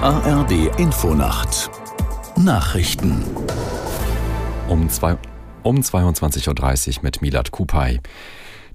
ARD Infonacht Nachrichten um, zwei, um 22.30 Uhr mit Milad Kupay.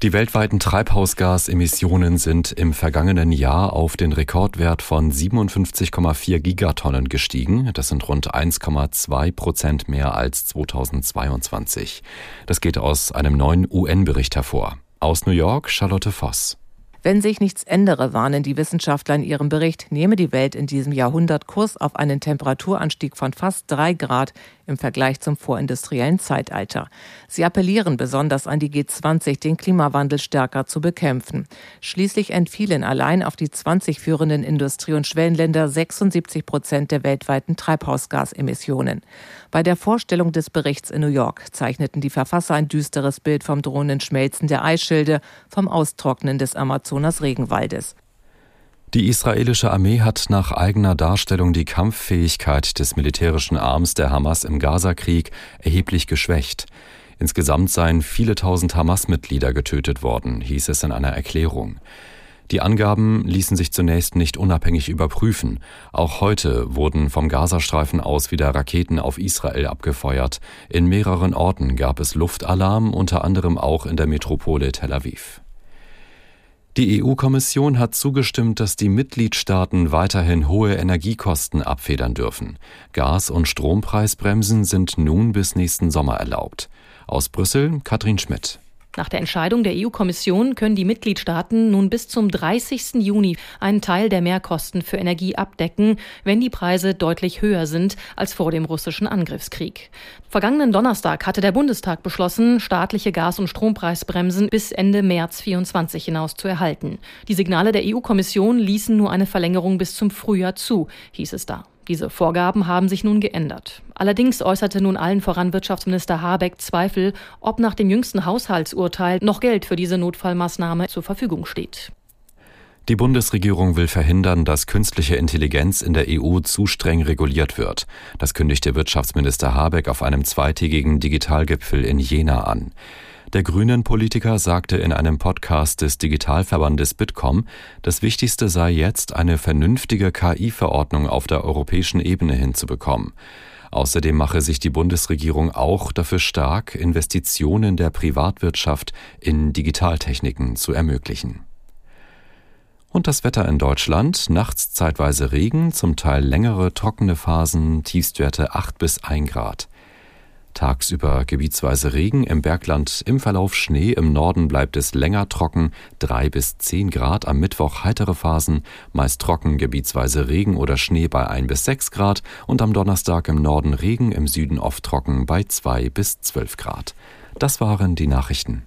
Die weltweiten Treibhausgasemissionen sind im vergangenen Jahr auf den Rekordwert von 57,4 Gigatonnen gestiegen. Das sind rund 1,2 Prozent mehr als 2022. Das geht aus einem neuen UN-Bericht hervor. Aus New York Charlotte Voss. Wenn sich nichts ändere, warnen die Wissenschaftler in ihrem Bericht, nehme die Welt in diesem Jahrhundert Kurs auf einen Temperaturanstieg von fast drei Grad im Vergleich zum vorindustriellen Zeitalter. Sie appellieren besonders an die G20, den Klimawandel stärker zu bekämpfen. Schließlich entfielen allein auf die 20 führenden Industrie- und Schwellenländer 76 Prozent der weltweiten Treibhausgasemissionen. Bei der Vorstellung des Berichts in New York zeichneten die Verfasser ein düsteres Bild vom drohenden Schmelzen der Eisschilde, vom Austrocknen des Amazonas Amazonas Regenwaldes. Die israelische Armee hat nach eigener Darstellung die Kampffähigkeit des militärischen Arms der Hamas im Gazakrieg erheblich geschwächt. Insgesamt seien viele tausend Hamas-Mitglieder getötet worden, hieß es in einer Erklärung. Die Angaben ließen sich zunächst nicht unabhängig überprüfen. Auch heute wurden vom Gazastreifen aus wieder Raketen auf Israel abgefeuert. In mehreren Orten gab es Luftalarm, unter anderem auch in der Metropole Tel Aviv. Die EU-Kommission hat zugestimmt, dass die Mitgliedstaaten weiterhin hohe Energiekosten abfedern dürfen. Gas- und Strompreisbremsen sind nun bis nächsten Sommer erlaubt. Aus Brüssel Katrin Schmidt. Nach der Entscheidung der EU-Kommission können die Mitgliedstaaten nun bis zum 30. Juni einen Teil der Mehrkosten für Energie abdecken, wenn die Preise deutlich höher sind als vor dem russischen Angriffskrieg. Vergangenen Donnerstag hatte der Bundestag beschlossen, staatliche Gas- und Strompreisbremsen bis Ende März 24 hinaus zu erhalten. Die Signale der EU-Kommission ließen nur eine Verlängerung bis zum Frühjahr zu, hieß es da. Diese Vorgaben haben sich nun geändert. Allerdings äußerte nun allen voran Wirtschaftsminister Habeck Zweifel, ob nach dem jüngsten Haushaltsurteil noch Geld für diese Notfallmaßnahme zur Verfügung steht. Die Bundesregierung will verhindern, dass künstliche Intelligenz in der EU zu streng reguliert wird. Das kündigte Wirtschaftsminister Habeck auf einem zweitägigen Digitalgipfel in Jena an. Der Grünen-Politiker sagte in einem Podcast des Digitalverbandes Bitkom, das Wichtigste sei jetzt, eine vernünftige KI-Verordnung auf der europäischen Ebene hinzubekommen. Außerdem mache sich die Bundesregierung auch dafür stark, Investitionen der Privatwirtschaft in Digitaltechniken zu ermöglichen. Und das Wetter in Deutschland, nachts zeitweise Regen, zum Teil längere trockene Phasen, Tiefstwerte 8 bis 1 Grad. Tagsüber gebietsweise Regen, im Bergland im Verlauf Schnee, im Norden bleibt es länger trocken, drei bis zehn Grad, am Mittwoch heitere Phasen, meist trocken, gebietsweise Regen oder Schnee bei ein bis sechs Grad und am Donnerstag im Norden Regen, im Süden oft trocken bei zwei bis zwölf Grad. Das waren die Nachrichten.